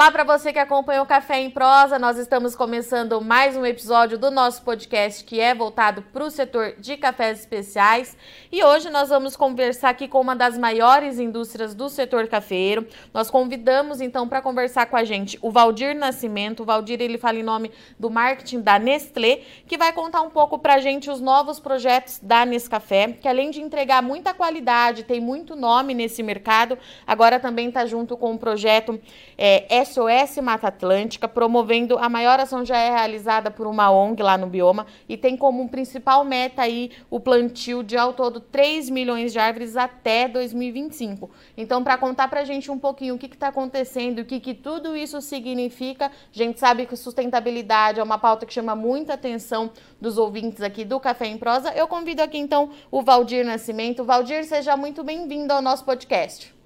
Olá para você que acompanha o Café em Prosa. Nós estamos começando mais um episódio do nosso podcast que é voltado para o setor de cafés especiais. E hoje nós vamos conversar aqui com uma das maiores indústrias do setor cafeiro. Nós convidamos então para conversar com a gente o Valdir Nascimento. O Valdir ele fala em nome do marketing da Nestlé, que vai contar um pouco para a gente os novos projetos da Nescafé, que além de entregar muita qualidade, tem muito nome nesse mercado, agora também está junto com o projeto é, SOS Mata Atlântica, promovendo a maior ação já é realizada por uma ONG lá no bioma e tem como principal meta aí o plantio de ao todo 3 milhões de árvores até 2025. Então, para contar para a gente um pouquinho o que está acontecendo, o que, que tudo isso significa, a gente sabe que sustentabilidade é uma pauta que chama muita atenção dos ouvintes aqui do Café em Prosa. Eu convido aqui então o Valdir Nascimento. Valdir, seja muito bem-vindo ao nosso podcast.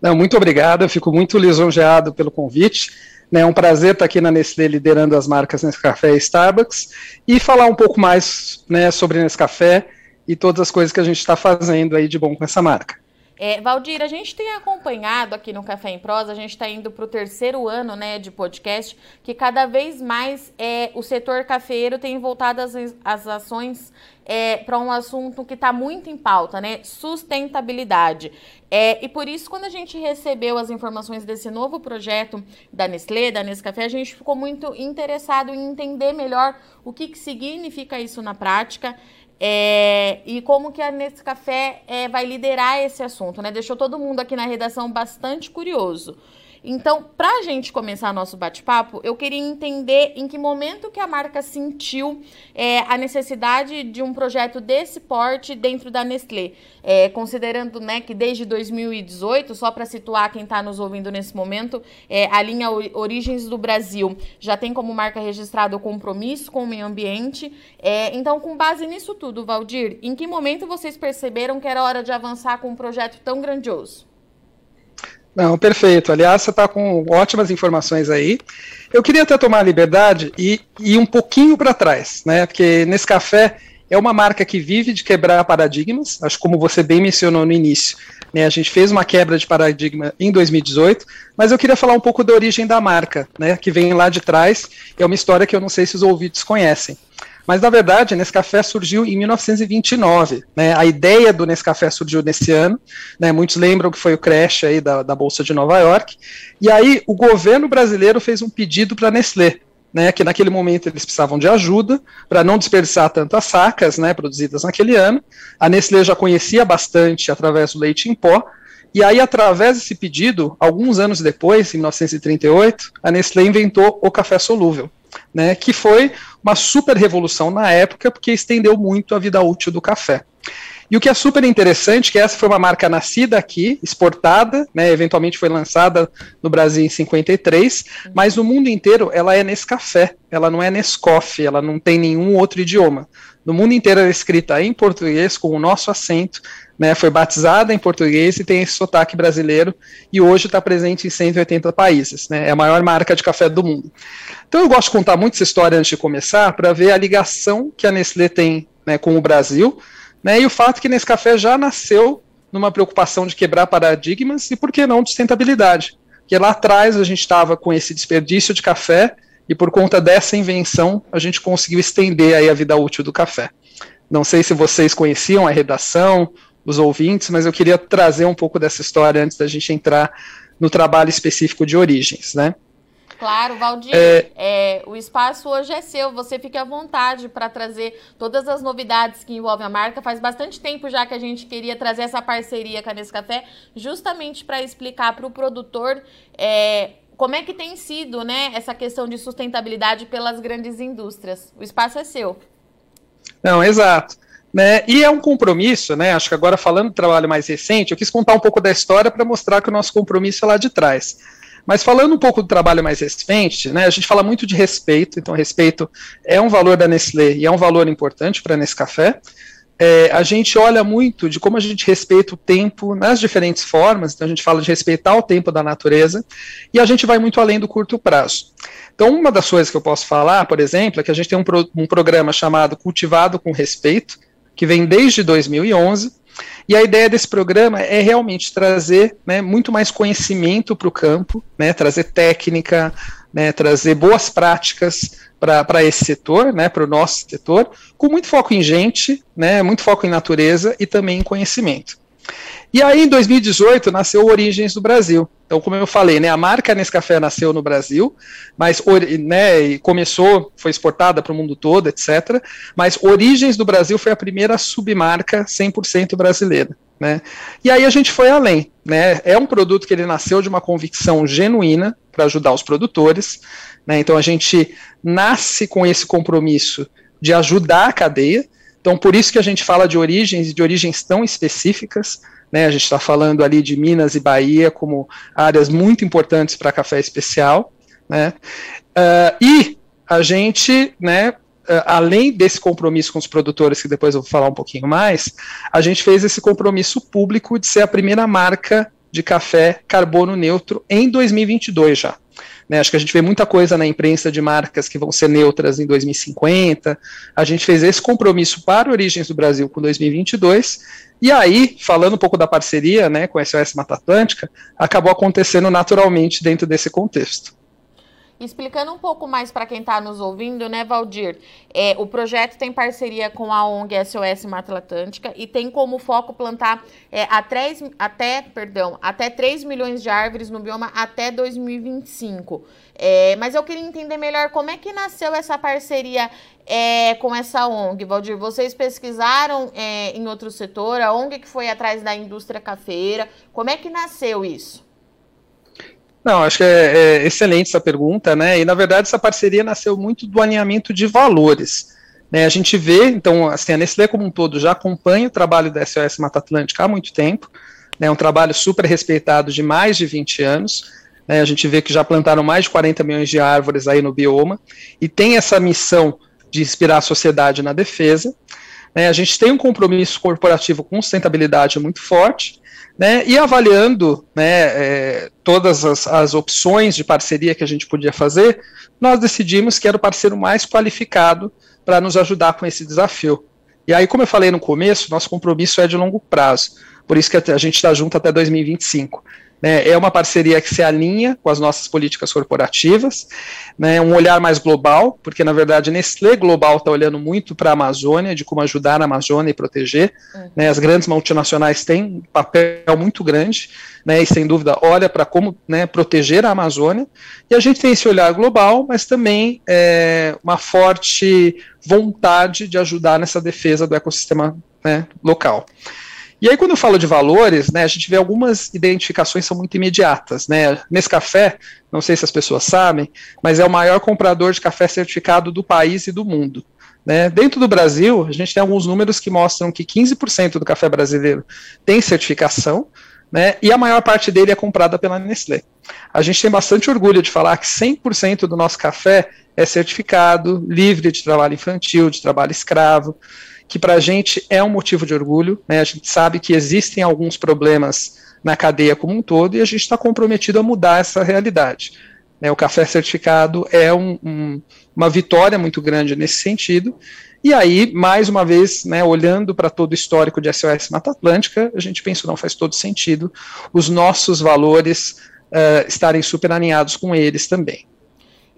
Não, muito obrigado, eu fico muito lisonjeado pelo convite. Né, é um prazer estar aqui na Nestlé liderando as marcas Nescafé e Starbucks e falar um pouco mais né, sobre Nescafé e todas as coisas que a gente está fazendo aí de bom com essa marca. É, Valdir, a gente tem acompanhado aqui no Café em Prosa, a gente está indo para o terceiro ano né, de podcast, que cada vez mais é, o setor cafeiro tem voltado as ações é, para um assunto que está muito em pauta, né? Sustentabilidade. É, e por isso, quando a gente recebeu as informações desse novo projeto da Nestlé, da Nescafé, a gente ficou muito interessado em entender melhor o que, que significa isso na prática. É, e como que a Nescafé é, vai liderar esse assunto, né? Deixou todo mundo aqui na redação bastante curioso. Então, para a gente começar nosso bate-papo, eu queria entender em que momento que a marca sentiu é, a necessidade de um projeto desse porte dentro da Nestlé. É, considerando né, que desde 2018, só para situar quem está nos ouvindo nesse momento, é, a linha Origens do Brasil já tem como marca registrada o compromisso com o meio ambiente. É, então, com base nisso tudo, Valdir, em que momento vocês perceberam que era hora de avançar com um projeto tão grandioso? Não, perfeito. Aliás, você está com ótimas informações aí. Eu queria até tomar a liberdade e ir um pouquinho para trás, né? Porque nesse café é uma marca que vive de quebrar paradigmas, acho como você bem mencionou no início. Né, a gente fez uma quebra de paradigma em 2018, mas eu queria falar um pouco da origem da marca, né, que vem lá de trás. É uma história que eu não sei se os ouvintes conhecem. Mas, na verdade, Nescafé surgiu em 1929. Né? A ideia do Nescafé surgiu nesse ano. Né? Muitos lembram que foi o crash aí da, da Bolsa de Nova York. E aí o governo brasileiro fez um pedido para a Nestlé, né, que naquele momento eles precisavam de ajuda para não desperdiçar tantas sacas né, produzidas naquele ano. A Nestlé já conhecia bastante através do leite em pó, e aí, através desse pedido, alguns anos depois, em 1938, a Nestlé inventou o café solúvel né, que foi uma super revolução na época, porque estendeu muito a vida útil do café. E o que é super interessante, que essa foi uma marca nascida aqui, exportada, né, eventualmente foi lançada no Brasil em 53, mas no mundo inteiro ela é Nescafé, ela não é Nescoff, ela não tem nenhum outro idioma. No mundo inteiro ela é escrita em português, com o nosso acento, né, foi batizada em português e tem esse sotaque brasileiro, e hoje está presente em 180 países, né, é a maior marca de café do mundo. Então eu gosto de contar muito essa história antes de começar, para ver a ligação que a Nestlé tem né, com o Brasil, né, e o fato que nesse café já nasceu numa preocupação de quebrar paradigmas e, por que não, de sustentabilidade. Porque lá atrás a gente estava com esse desperdício de café e, por conta dessa invenção, a gente conseguiu estender aí a vida útil do café. Não sei se vocês conheciam a redação, os ouvintes, mas eu queria trazer um pouco dessa história antes da gente entrar no trabalho específico de origens, né? Claro, Valdir, é... É, o espaço hoje é seu, você fique à vontade para trazer todas as novidades que envolvem a marca. Faz bastante tempo já que a gente queria trazer essa parceria com a Nescafé, justamente para explicar para o produtor é, como é que tem sido né, essa questão de sustentabilidade pelas grandes indústrias. O espaço é seu. Não, exato. Né, e é um compromisso, né? Acho que agora falando do trabalho mais recente, eu quis contar um pouco da história para mostrar que o nosso compromisso é lá de trás. Mas falando um pouco do trabalho mais recente, né, a gente fala muito de respeito, então respeito é um valor da Nestlé e é um valor importante para Nescafé. É, a gente olha muito de como a gente respeita o tempo nas diferentes formas, então a gente fala de respeitar o tempo da natureza, e a gente vai muito além do curto prazo. Então, uma das coisas que eu posso falar, por exemplo, é que a gente tem um, pro, um programa chamado Cultivado com Respeito, que vem desde 2011, E a ideia desse programa é realmente trazer né, muito mais conhecimento para o campo, né, trazer técnica, né, trazer boas práticas para esse setor, né, para o nosso setor, com muito foco em gente, né, muito foco em natureza e também em conhecimento. E aí, em 2018, nasceu Origens do Brasil. Então, como eu falei, né, a marca Nescafé nasceu no Brasil, mas né, começou, foi exportada para o mundo todo, etc. Mas Origens do Brasil foi a primeira submarca 100% brasileira. Né? E aí a gente foi além. Né? É um produto que ele nasceu de uma convicção genuína para ajudar os produtores. Né? Então a gente nasce com esse compromisso de ajudar a cadeia. Então por isso que a gente fala de origens, de origens tão específicas. Né, a gente está falando ali de Minas e Bahia como áreas muito importantes para café especial. Né, uh, e a gente, né, uh, além desse compromisso com os produtores, que depois eu vou falar um pouquinho mais, a gente fez esse compromisso público de ser a primeira marca de café carbono neutro em 2022 já. Né, acho que a gente vê muita coisa na imprensa de marcas que vão ser neutras em 2050. A gente fez esse compromisso para Origens do Brasil com 2022 e aí, falando um pouco da parceria né, com a SOS Mata Atlântica, acabou acontecendo naturalmente dentro desse contexto. Explicando um pouco mais para quem está nos ouvindo, né, Valdir? É, o projeto tem parceria com a ONG SOS Mata Atlântica e tem como foco plantar é, a 3, até, perdão, até 3 milhões de árvores no bioma até 2025. É, mas eu queria entender melhor como é que nasceu essa parceria é, com essa ONG, Valdir? Vocês pesquisaram é, em outro setor? A ONG que foi atrás da indústria cafeira? Como é que nasceu isso? Não, acho que é, é, excelente essa pergunta, né? E na verdade essa parceria nasceu muito do alinhamento de valores. Né? A gente vê, então, assim, a Nestlé como um todo já acompanha o trabalho da SOS Mata Atlântica há muito tempo, é né? um trabalho super respeitado de mais de 20 anos. Né? A gente vê que já plantaram mais de 40 milhões de árvores aí no bioma e tem essa missão de inspirar a sociedade na defesa. Né? A gente tem um compromisso corporativo com sustentabilidade muito forte né, e avaliando né, é, todas as, as, opções de parceria que a gente podia fazer, nós decidimos que era o parceiro mais qualificado para nos ajudar com esse desafio. E aí, como eu falei no começo, nosso compromisso é de longo prazo, por isso que a gente está junto até 2025. Né, é uma parceria que se alinha com as nossas políticas corporativas, né, um olhar mais global, porque na verdade Nestlé Global está olhando muito para a Amazônia, de como ajudar a Amazônia e proteger. Uhum. Né, as grandes multinacionais têm um papel muito grande, né, e sem dúvida olha para como né, proteger a Amazônia. E a gente tem esse olhar global, mas também é, uma forte vontade de ajudar nessa defesa do ecossistema né, local. E aí, quando eu falo de valores, né, a gente vê algumas identificações são muito imediatas. Né? Nesse café, não sei se as pessoas sabem, mas é o maior comprador de café certificado do país e do mundo. Né? Dentro do Brasil, a gente tem alguns números que mostram que 15% do café brasileiro tem certificação, né, e a maior parte dele é comprada pela Nestlé. A gente tem bastante orgulho de falar que 100% do nosso café é certificado, livre de trabalho infantil, de trabalho escravo que para a gente é um motivo de orgulho. Né? A gente sabe que existem alguns problemas na cadeia como um todo e a gente está comprometido a mudar essa realidade. Né? O café certificado é um, um, uma vitória muito grande nesse sentido. E aí, mais uma vez, né, olhando para todo o histórico de SOS Mata Atlântica, a gente pensa, não faz todo sentido os nossos valores uh, estarem super alinhados com eles também.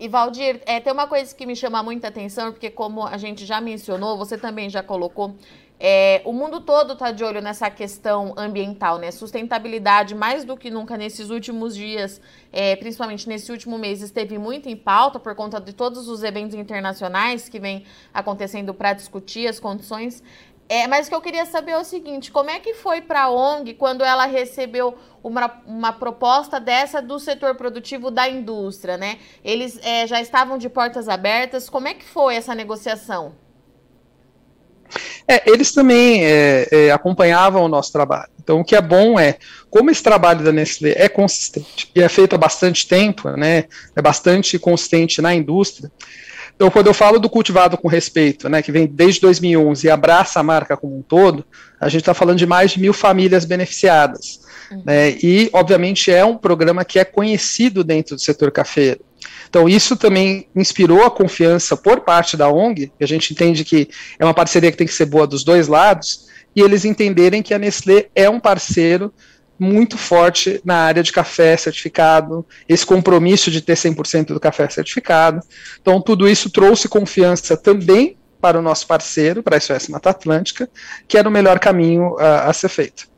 E Valdir, é, tem uma coisa que me chama muita atenção, porque como a gente já mencionou, você também já colocou, é, o mundo todo está de olho nessa questão ambiental, né? Sustentabilidade, mais do que nunca nesses últimos dias, é, principalmente nesse último mês, esteve muito em pauta por conta de todos os eventos internacionais que vêm acontecendo para discutir as condições é, mas o que eu queria saber é o seguinte: como é que foi para a ONG quando ela recebeu uma, uma proposta dessa do setor produtivo da indústria, né? Eles é, já estavam de portas abertas. Como é que foi essa negociação? É, eles também é, é, acompanhavam o nosso trabalho. Então, o que é bom é, como esse trabalho da Nestlé é consistente e é feito há bastante tempo, né, é bastante consistente na indústria, então, quando eu falo do cultivado com respeito, né, que vem desde 2011 e abraça a marca como um todo, a gente está falando de mais de mil famílias beneficiadas. Uhum. Né, e, obviamente, é um programa que é conhecido dentro do setor cafeiro. Então, isso também inspirou a confiança por parte da ONG, que a gente entende que é uma parceria que tem que ser boa dos dois lados, e eles entenderem que a Nestlé é um parceiro muito forte na área de café certificado, esse compromisso de ter 100% do café certificado. Então, tudo isso trouxe confiança também para o nosso parceiro, para a SOS Mata Atlântica, que era o melhor caminho a, a ser feito.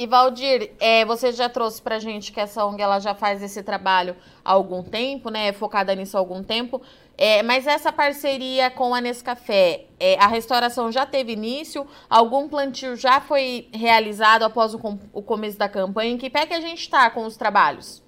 E Valdir, é, você já trouxe para gente que essa ONG ela já faz esse trabalho há algum tempo, né? É focada nisso há algum tempo. É, mas essa parceria com a Nescafé, é, a restauração já teve início? Algum plantio já foi realizado após o, o começo da campanha? Em que pé que a gente está com os trabalhos?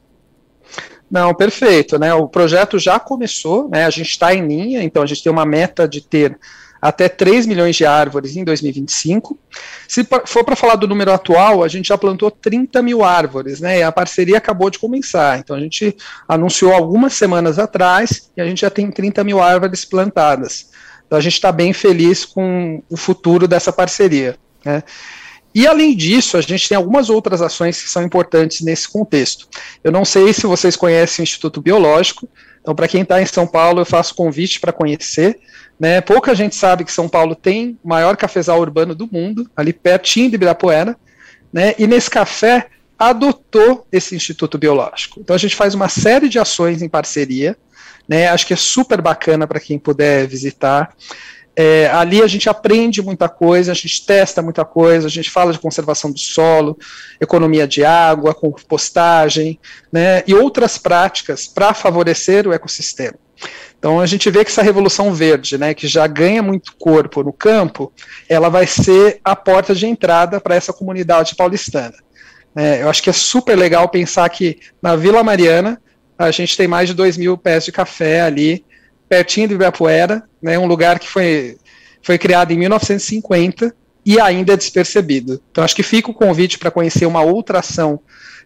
Não, perfeito, né? O projeto já começou, né? A gente está em linha, então a gente tem uma meta de ter até 3 milhões de árvores em 2025. Se for para falar do número atual, a gente já plantou 30 mil árvores, né? E a parceria acabou de começar. Então a gente anunciou algumas semanas atrás e a gente já tem 30 mil árvores plantadas. Então a gente está bem feliz com o futuro dessa parceria. Né? E além disso, a gente tem algumas outras ações que são importantes nesse contexto. Eu não sei se vocês conhecem o Instituto Biológico, então para quem está em São Paulo, eu faço convite para conhecer. Né? Pouca gente sabe que São Paulo tem o maior cafezal urbano do mundo, ali pertinho de Ibirapuera, né? e nesse café adotou esse Instituto Biológico. Então a gente faz uma série de ações em parceria, né? acho que é super bacana para quem puder visitar. É, ali a gente aprende muita coisa, a gente testa muita coisa, a gente fala de conservação do solo, economia de água, compostagem, né, e outras práticas para favorecer o ecossistema. Então a gente vê que essa revolução verde, né, que já ganha muito corpo no campo, ela vai ser a porta de entrada para essa comunidade paulistana. É, eu acho que é super legal pensar que na Vila Mariana a gente tem mais de 2 mil pés de café ali, pertinho de Ibirapuera, né, um lugar que foi, foi criado em 1950 e ainda é despercebido. Então acho que fica o convite para conhecer uma outra ação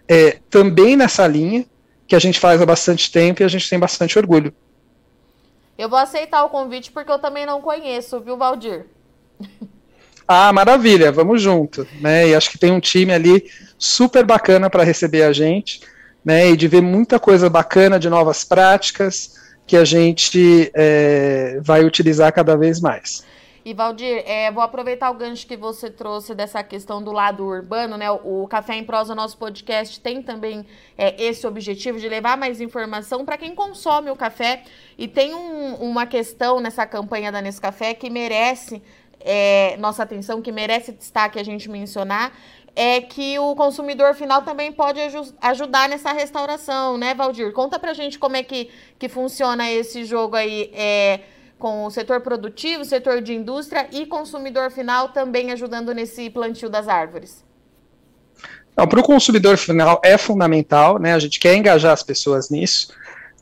é, também nessa linha, que a gente faz há bastante tempo e a gente tem bastante orgulho. Eu vou aceitar o convite porque eu também não conheço, viu, Valdir? Ah, maravilha, vamos junto, né? E acho que tem um time ali super bacana para receber a gente, né? E de ver muita coisa bacana de novas práticas que a gente é, vai utilizar cada vez mais. E Valdir, é, vou aproveitar o gancho que você trouxe dessa questão do lado urbano, né? O, Café em Prosa, nosso podcast, tem também é, esse objetivo de levar mais informação para quem consome o café. E tem um, uma questão nessa campanha da Nescafé que merece é, nossa atenção, que merece destaque a gente mencionar, é que o consumidor final também pode ajudar nessa restauração, né, Valdir? Conta pra gente como é que, que funciona esse jogo aí. É, com o setor produtivo, setor de indústria e consumidor final também ajudando nesse plantio das árvores? Para o consumidor final é fundamental, né? A gente quer engajar as pessoas nisso.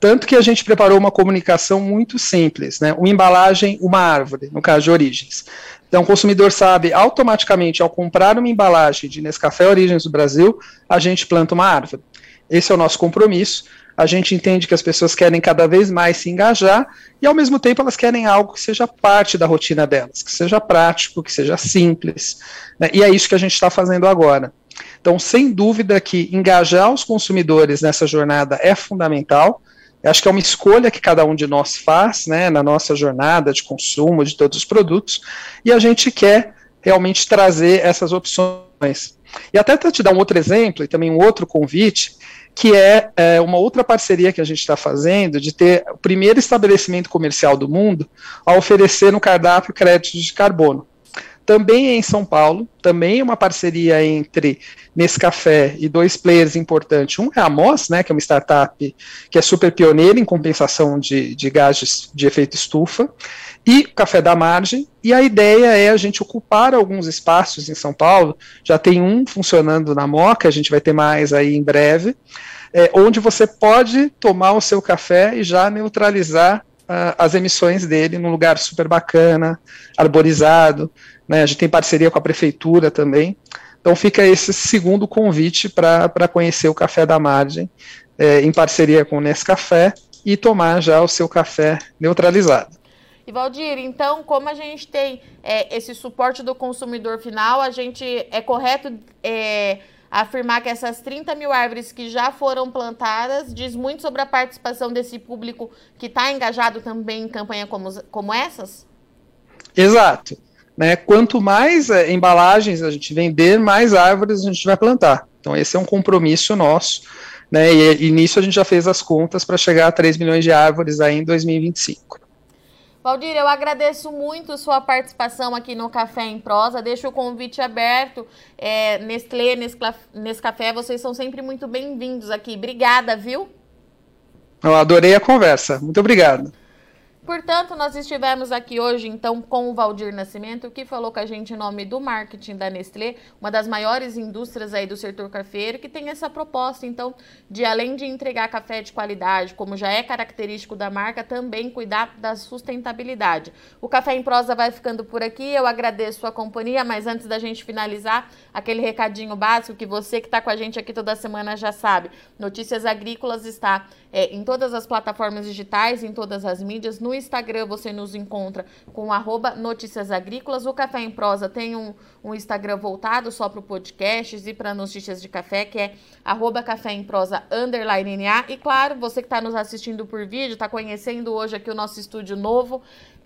Tanto que a gente preparou uma comunicação muito simples, né? Uma embalagem, uma árvore, no caso de origens. Então, o consumidor sabe automaticamente, ao comprar uma embalagem de Nescafé Origens do Brasil, a gente planta uma árvore. Esse é o nosso compromisso a gente entende que as pessoas querem cada vez mais se engajar e, ao mesmo tempo, elas querem algo que seja parte da rotina delas, que seja prático, que seja simples. Né? E é isso que a gente está fazendo agora. Então, sem dúvida que engajar os consumidores nessa jornada é fundamental. Eu acho que é uma escolha que cada um de nós faz, né, na nossa jornada de consumo de todos os produtos, e a gente quer realmente trazer essas opções. E até te dar um outro exemplo e também um outro convite, que é, é, uma outra parceria que a gente está fazendo de ter o primeiro estabelecimento comercial do mundo a oferecer no cardápio créditos de carbono. Também é em São Paulo, também é uma parceria entre Nescafé e dois players importantes. Um é a Moss, né, que é uma startup que é super pioneira em compensação de, de gases de efeito estufa, e Café da Margem. E a ideia é a gente ocupar alguns espaços em São Paulo. Já tem um funcionando na Moca, a gente vai ter mais aí em breve, é, onde você pode tomar o seu café e já neutralizar uh, as emissões dele num lugar super bacana, arborizado. Né? A gente tem parceria com a prefeitura também. Então fica esse segundo convite para conhecer o Café da Margem, é, em parceria com o Nescafé, e tomar já o seu café neutralizado. E Valdir, então, como a gente tem é, esse suporte do consumidor final, a gente é correto é, afirmar que essas 30 mil árvores que já foram plantadas diz muito sobre a participação desse público que está engajado também em campanha como, como essas? Exato. Né, quanto mais é, embalagens a gente vender, mais árvores a gente vai plantar. Então, esse é um compromisso nosso, né, e, e nisso a gente já fez as contas para chegar a 3 milhões de árvores aí em 2025. Valdir, eu agradeço muito sua participação aqui no Café em Prosa. Deixo o convite aberto. É, Nestlé, Nescafé, vocês são sempre muito bem-vindos aqui. Obrigada, viu? Eu adorei a conversa. Muito obrigado. Portanto, nós estivemos aqui hoje, então, com o Valdir Nascimento, que falou com a gente em nome do marketing da Nestlé, uma das maiores indústrias aí do setor cafeiro, que tem essa proposta, então, de além de entregar café de qualidade, como já é característico da marca, também cuidar da sustentabilidade. O Café em Prosa vai ficando por aqui, eu agradeço a companhia, mas antes da gente finalizar, aquele recadinho básico que você que está com a gente aqui toda semana já sabe. Notícias Agrícolas está é, em todas as plataformas digitais, em todas as mídias, no Instagram você nos encontra com arroba Notícias Agrícolas. O Café em Prosa tem um, um Instagram voltado só para podcasts e para notícias de café, que é arroba Café em Prosa underline NA. E claro, você que está nos assistindo por vídeo, está conhecendo hoje aqui o nosso estúdio novo.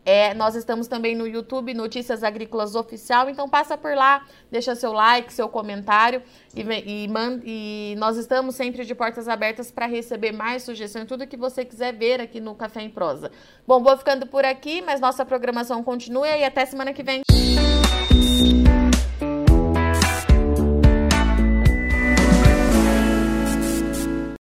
É, nós estamos também no YouTube Notícias Agrícolas Oficial, então passa por lá, deixa seu like, seu comentário e, e, e nós estamos sempre de portas abertas para receber mais sugestões, tudo que você quiser ver aqui no Café em Prosa. Bom, vou ficando por aqui, mas nossa programação continua e até semana que vem.